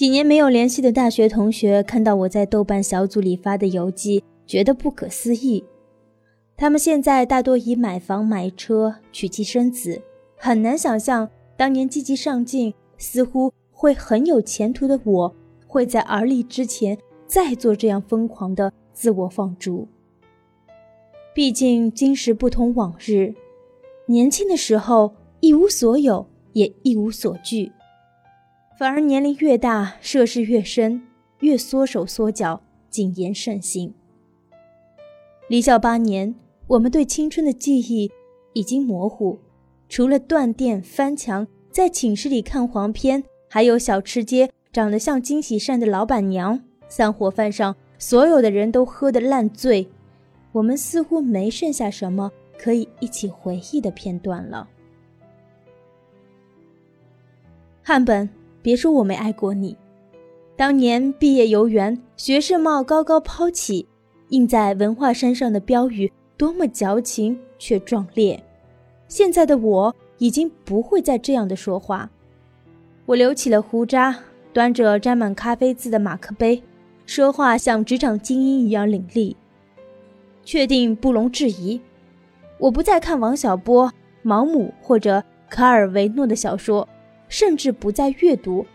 几年没有联系的大学同学看到我在豆瓣小组里发的游记，觉得不可思议。他们现在大多已买房买车、娶妻生子，很难想象当年积极上进、似乎会很有前途的我，会在而立之前再做这样疯狂的自我放逐。毕竟今时不同往日，年轻的时候一无所有，也一无所惧。反而年龄越大，涉世越深，越缩手缩脚，谨言慎行。离校八年，我们对青春的记忆已经模糊，除了断电、翻墙，在寝室里看黄片，还有小吃街长得像金喜善的老板娘，散伙饭上所有的人都喝得烂醉，我们似乎没剩下什么可以一起回忆的片段了。汉本。别说我没爱过你，当年毕业游园，学士帽高高抛起，印在文化衫上的标语多么矫情却壮烈。现在的我已经不会再这样的说话。我留起了胡渣，端着沾满咖啡渍的马克杯，说话像职场精英一样伶俐。确定不容置疑，我不再看王小波、毛姆或者卡尔维诺的小说。甚至不再阅读，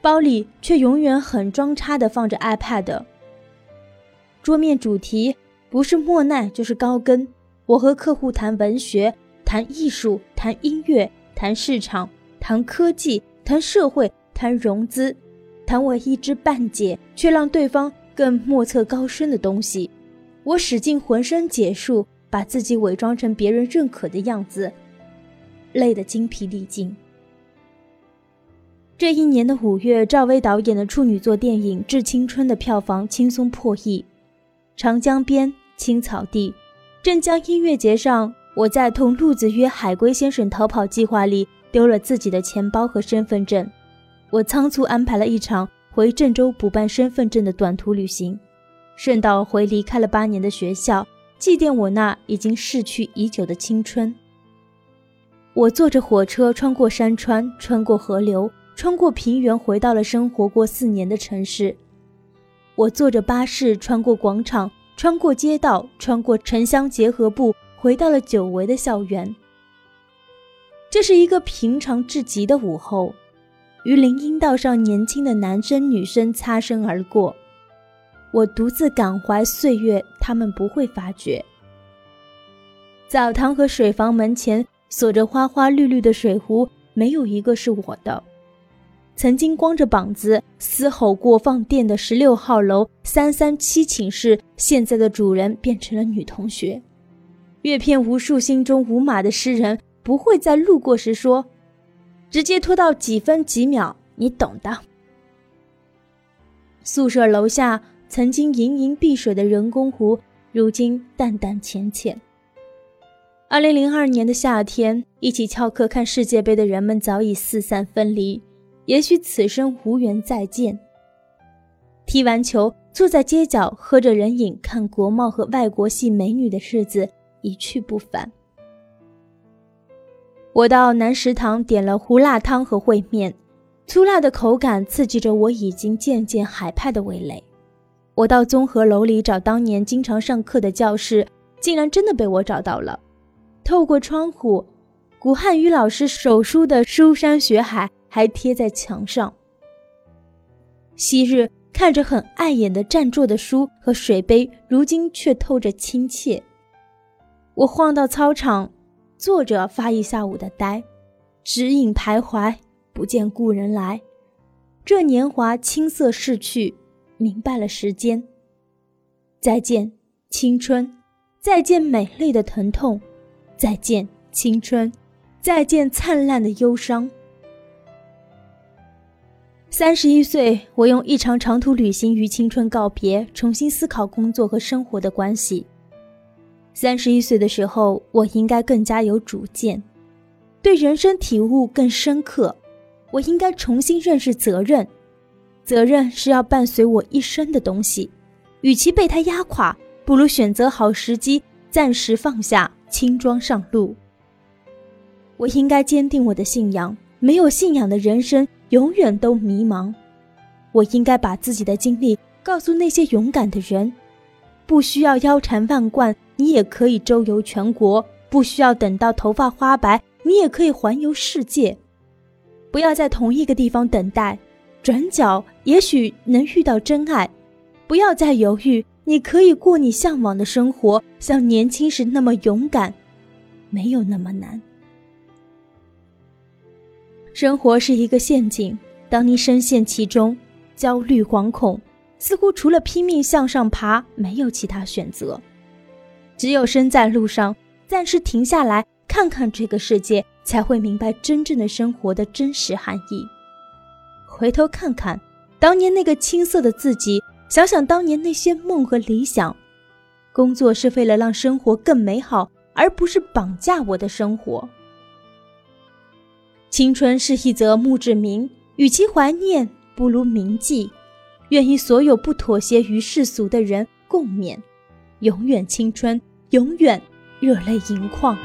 包里却永远很装叉的放着 iPad。桌面主题不是莫奈就是高更。我和客户谈文学，谈艺术，谈音乐，谈市场，谈科技，谈社会，谈融资，谈我一知半解却让对方更莫测高深的东西。我使尽浑身解数，把自己伪装成别人认可的样子，累得精疲力尽。这一年的五月，赵薇导演的处女作电影《致青春》的票房轻松破亿。长江边，青草地，镇江音乐节上，我在同路子约海龟先生逃跑计划里丢了自己的钱包和身份证。我仓促安排了一场回郑州补办身份证的短途旅行，顺道回离开了八年的学校，祭奠我那已经逝去已久的青春。我坐着火车穿过山川，穿过河流。穿过平原，回到了生活过四年的城市。我坐着巴士穿过广场，穿过街道，穿过城乡结合部，回到了久违的校园。这是一个平常至极的午后，与林荫道上年轻的男生女生擦身而过。我独自感怀岁月，他们不会发觉。澡堂和水房门前锁着花花绿绿的水壶，没有一个是我的。曾经光着膀子嘶吼过放电的十六号楼三三七寝室，现在的主人变成了女同学。阅遍无数心中无码的诗人，不会在路过时说，直接拖到几分几秒，你懂的。宿舍楼下曾经盈盈碧水的人工湖，如今淡淡浅浅。二零零二年的夏天，一起翘课看世界杯的人们早已四散分离。也许此生无缘再见。踢完球，坐在街角喝着人饮，看国贸和外国系美女的日子一去不返。我到南食堂点了胡辣汤和烩面，粗辣的口感刺激着我已经渐渐海派的味蕾。我到综合楼里找当年经常上课的教室，竟然真的被我找到了。透过窗户，古汉语老师手书的书山学海。还贴在墙上。昔日看着很碍眼的占座的书和水杯，如今却透着亲切。我晃到操场，坐着发一下午的呆，指引徘徊，不见故人来。这年华青涩逝去，明白了时间。再见青春，再见美丽的疼痛，再见青春，再见灿烂的忧伤。三十一岁，我用一场长途旅行与青春告别，重新思考工作和生活的关系。三十一岁的时候，我应该更加有主见，对人生体悟更深刻。我应该重新认识责任，责任是要伴随我一生的东西。与其被它压垮，不如选择好时机，暂时放下，轻装上路。我应该坚定我的信仰，没有信仰的人生。永远都迷茫，我应该把自己的经历告诉那些勇敢的人。不需要腰缠万贯，你也可以周游全国；不需要等到头发花白，你也可以环游世界。不要在同一个地方等待，转角也许能遇到真爱。不要再犹豫，你可以过你向往的生活，像年轻时那么勇敢，没有那么难。生活是一个陷阱，当你深陷其中，焦虑惶恐。似乎除了拼命向上爬，没有其他选择。只有身在路上，暂时停下来看看这个世界，才会明白真正的生活的真实含义。回头看看当年那个青涩的自己，想想当年那些梦和理想。工作是为了让生活更美好，而不是绑架我的生活。青春是一则墓志铭，与其怀念，不如铭记。愿与所有不妥协于世俗的人共勉，永远青春，永远热泪盈眶。